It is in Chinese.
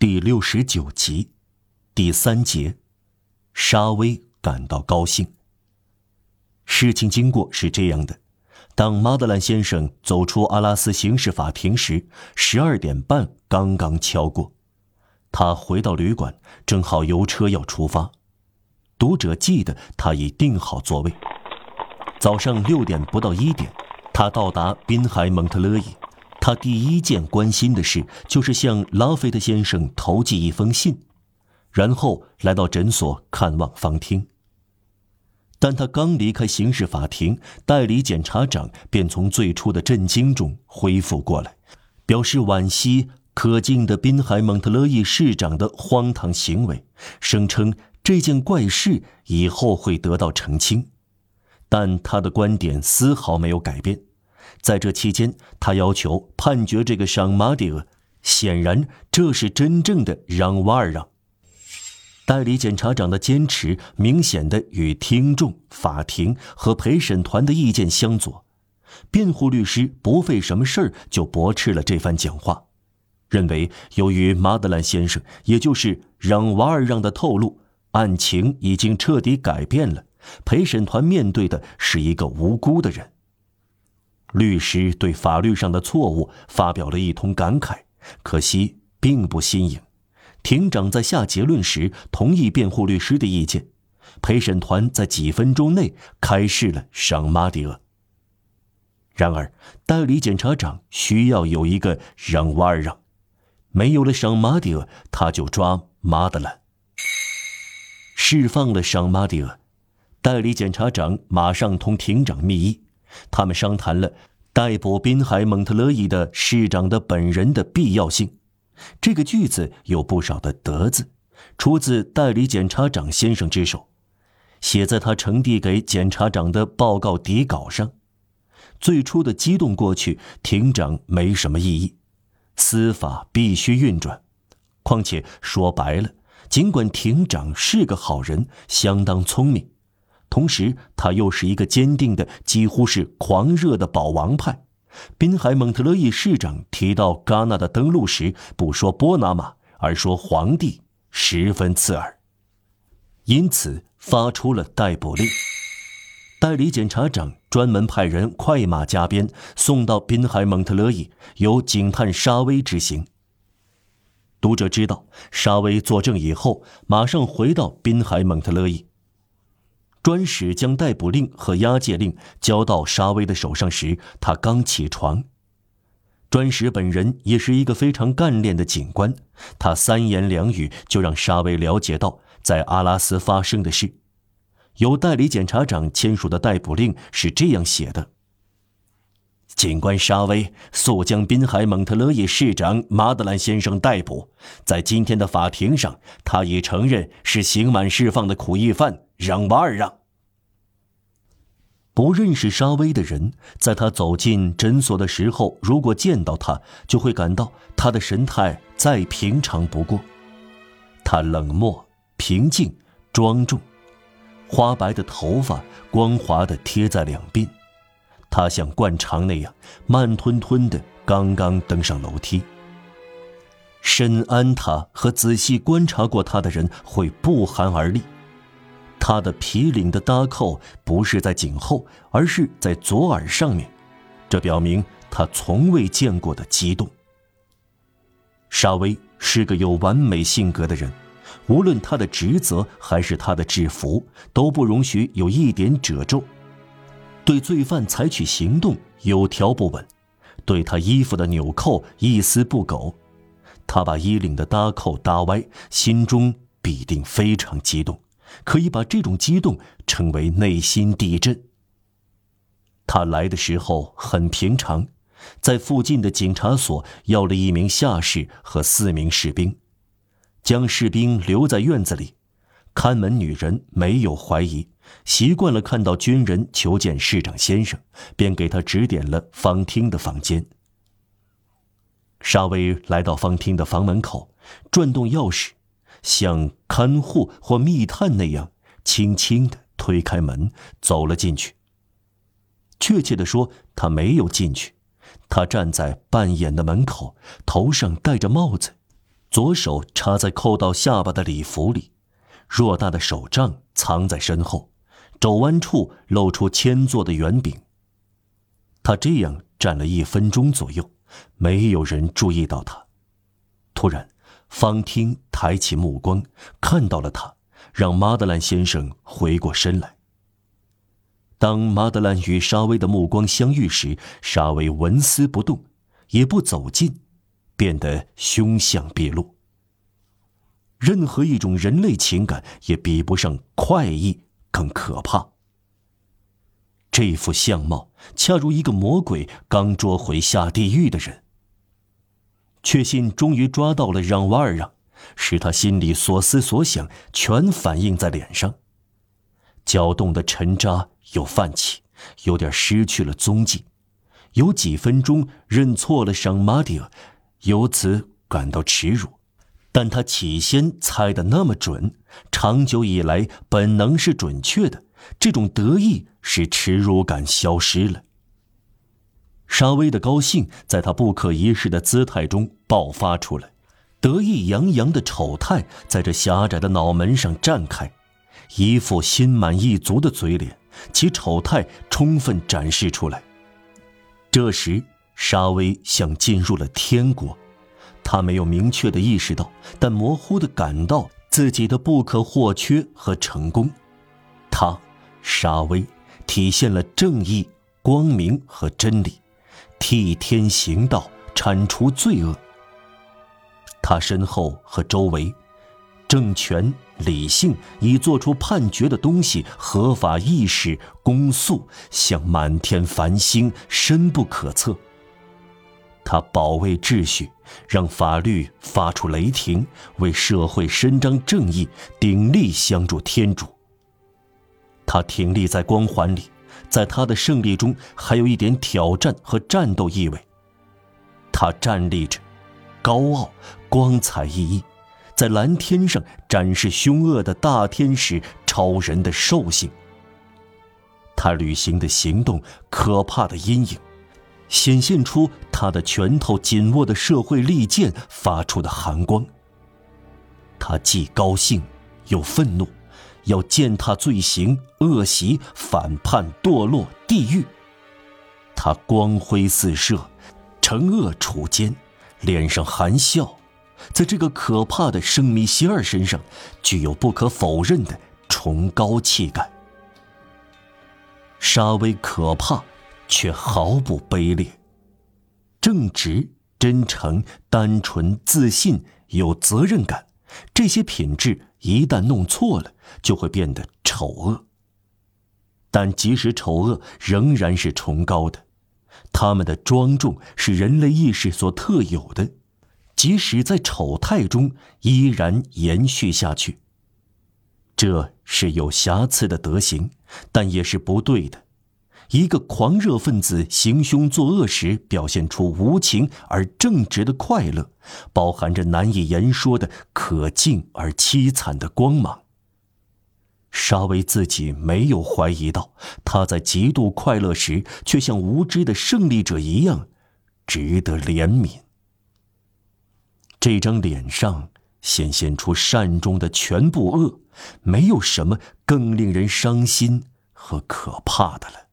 第六十九集，第三节，沙威感到高兴。事情经过是这样的：当马德兰先生走出阿拉斯刑事法庭时，十二点半刚刚敲过。他回到旅馆，正好油车要出发。读者记得他已订好座位。早上六点不到一点，他到达滨海蒙特勒伊。他第一件关心的事就是向拉菲特先生投寄一封信，然后来到诊所看望方汀。但他刚离开刑事法庭，代理检察长便从最初的震惊中恢复过来，表示惋惜可敬的滨海蒙特勒伊市长的荒唐行为，声称这件怪事以后会得到澄清，但他的观点丝毫没有改变。在这期间，他要求判决这个赏马蒂厄。显然，这是真正的让瓦尔让。代理检察长的坚持明显的与听众、法庭和陪审团的意见相左。辩护律师不费什么事儿就驳斥了这番讲话，认为由于马德兰先生，也就是让瓦尔让的透露，案情已经彻底改变了。陪审团面对的是一个无辜的人。律师对法律上的错误发表了一通感慨，可惜并不新颖。庭长在下结论时同意辩护律师的意见，陪审团在几分钟内开释了赏马迪厄。然而，代理检察长需要有一个让瓦尔让，没有了赏马迪厄，他就抓马德兰。释放了赏马迪厄，代理检察长马上同庭长密议。他们商谈了逮捕滨海蒙特勒伊的市长的本人的必要性。这个句子有不少的“德”字，出自代理检察长先生之手，写在他呈递给检察长的报告底稿上。最初的激动过去，庭长没什么异议。司法必须运转，况且说白了，尽管庭长是个好人，相当聪明。同时，他又是一个坚定的、几乎是狂热的保王派。滨海蒙特勒伊市长提到戛纳的登陆时，不说波拿马，而说皇帝，十分刺耳，因此发出了逮捕令。代理检察长专门派人快马加鞭送到滨海蒙特勒伊，由警探沙威执行。读者知道，沙威作证以后，马上回到滨海蒙特勒伊。专使将逮捕令和押解令交到沙威的手上时，他刚起床。专使本人也是一个非常干练的警官，他三言两语就让沙威了解到在阿拉斯发生的事。由代理检察长签署的逮捕令是这样写的：警官沙威速将滨海蒙特勒伊市长马德兰先生逮捕。在今天的法庭上，他已承认是刑满释放的苦役犯。让瓦尔让。不认识沙威的人，在他走进诊所的时候，如果见到他，就会感到他的神态再平常不过。他冷漠、平静、庄重，花白的头发光滑的贴在两鬓。他像惯常那样慢吞吞的刚刚登上楼梯。深谙他和仔细观察过他的人会不寒而栗。他的皮领的搭扣不是在颈后，而是在左耳上面，这表明他从未见过的激动。沙威是个有完美性格的人，无论他的职责还是他的制服，都不容许有一点褶皱。对罪犯采取行动有条不紊，对他衣服的纽扣一丝不苟。他把衣领的搭扣搭歪，心中必定非常激动。可以把这种激动称为内心地震。他来的时候很平常，在附近的警察所要了一名下士和四名士兵，将士兵留在院子里。看门女人没有怀疑，习惯了看到军人求见市长先生，便给他指点了方厅的房间。沙威来到方厅的房门口，转动钥匙。像看护或密探那样，轻轻地推开门，走了进去。确切地说，他没有进去，他站在半掩的门口，头上戴着帽子，左手插在扣到下巴的礼服里，偌大的手杖藏在身后，肘弯处露出铅做的圆柄。他这样站了一分钟左右，没有人注意到他。突然，方汀抬起目光，看到了他，让马德兰先生回过身来。当马德兰与沙威的目光相遇时，沙威纹丝不动，也不走近，变得凶相毕露。任何一种人类情感也比不上快意更可怕。这副相貌，恰如一个魔鬼刚捉回下地狱的人。确信终于抓到了让瓦尔让，使他心里所思所想全反映在脸上。搅动的尘渣又泛起，有点失去了踪迹。有几分钟认错了上马蒂尔，由此感到耻辱。但他起先猜的那么准，长久以来本能是准确的。这种得意使耻辱感消失了。沙威的高兴在他不可一世的姿态中爆发出来，得意洋洋的丑态在这狭窄的脑门上绽开，一副心满意足的嘴脸，其丑态充分展示出来。这时，沙威像进入了天国，他没有明确的意识到，但模糊的感到自己的不可或缺和成功。他，沙威，体现了正义、光明和真理。替天行道，铲除罪恶。他身后和周围，政权、理性已做出判决的东西，合法意识、公诉，像满天繁星，深不可测。他保卫秩序，让法律发出雷霆，为社会伸张正义，鼎力相助天主。他挺立在光环里。在他的胜利中，还有一点挑战和战斗意味。他站立着，高傲、光彩熠熠，在蓝天上展示凶恶的大天使超人的兽性。他履行的行动，可怕的阴影，显现出他的拳头紧握的社会利剑发出的寒光。他既高兴，又愤怒。要践踏罪行、恶习、反叛、堕落、地狱。他光辉四射，惩恶除奸，脸上含笑，在这个可怕的圣米歇尔身上，具有不可否认的崇高气概。沙威可怕，却毫不卑劣，正直、真诚、单纯、自信、有责任感，这些品质。一旦弄错了，就会变得丑恶。但即使丑恶，仍然是崇高的。他们的庄重是人类意识所特有的，即使在丑态中，依然延续下去。这是有瑕疵的德行，但也是不对的。一个狂热分子行凶作恶时，表现出无情而正直的快乐，包含着难以言说的可敬而凄惨的光芒。沙威自己没有怀疑到，他在极度快乐时，却像无知的胜利者一样，值得怜悯。这张脸上显现出善中的全部恶，没有什么更令人伤心和可怕的了。